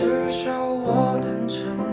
至少我坦诚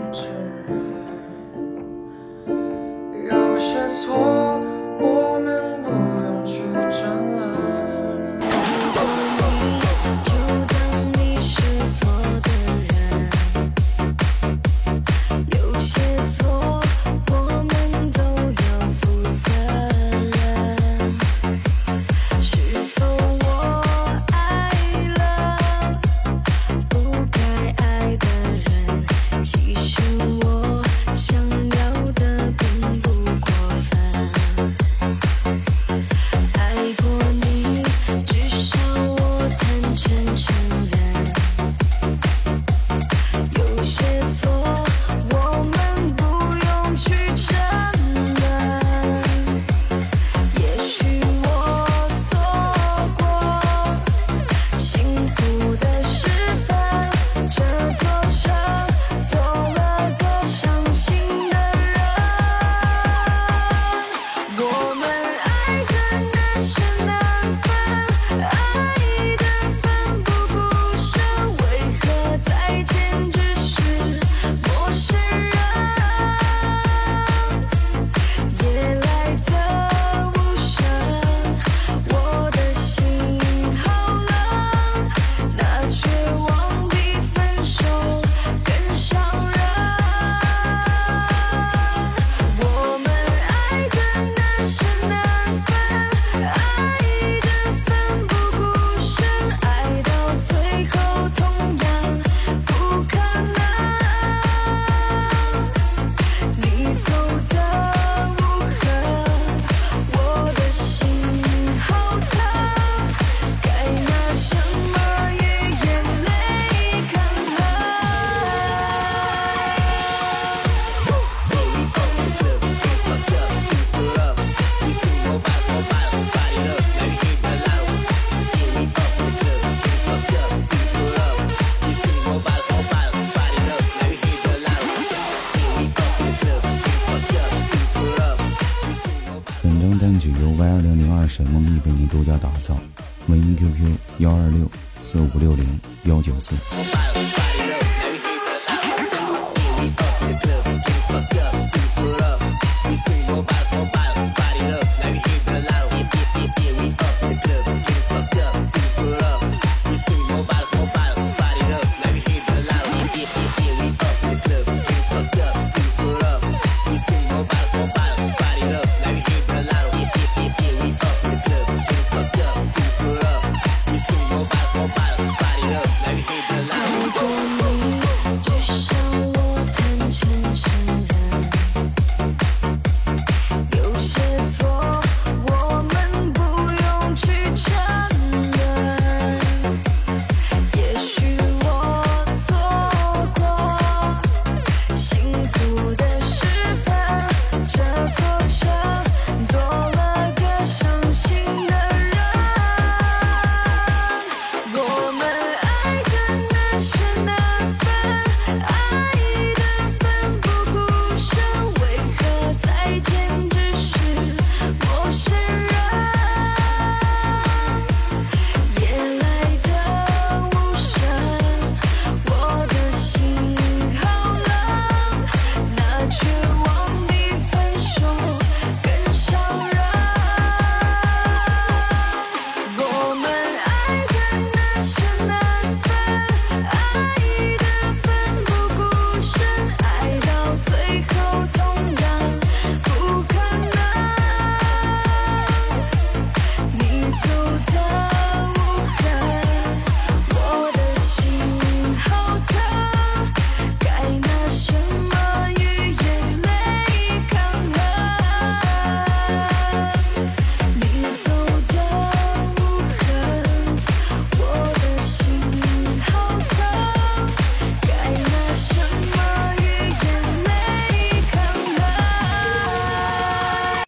二零零二沈梦艺为您独家打造微信 qq 幺二六四五六零幺九四。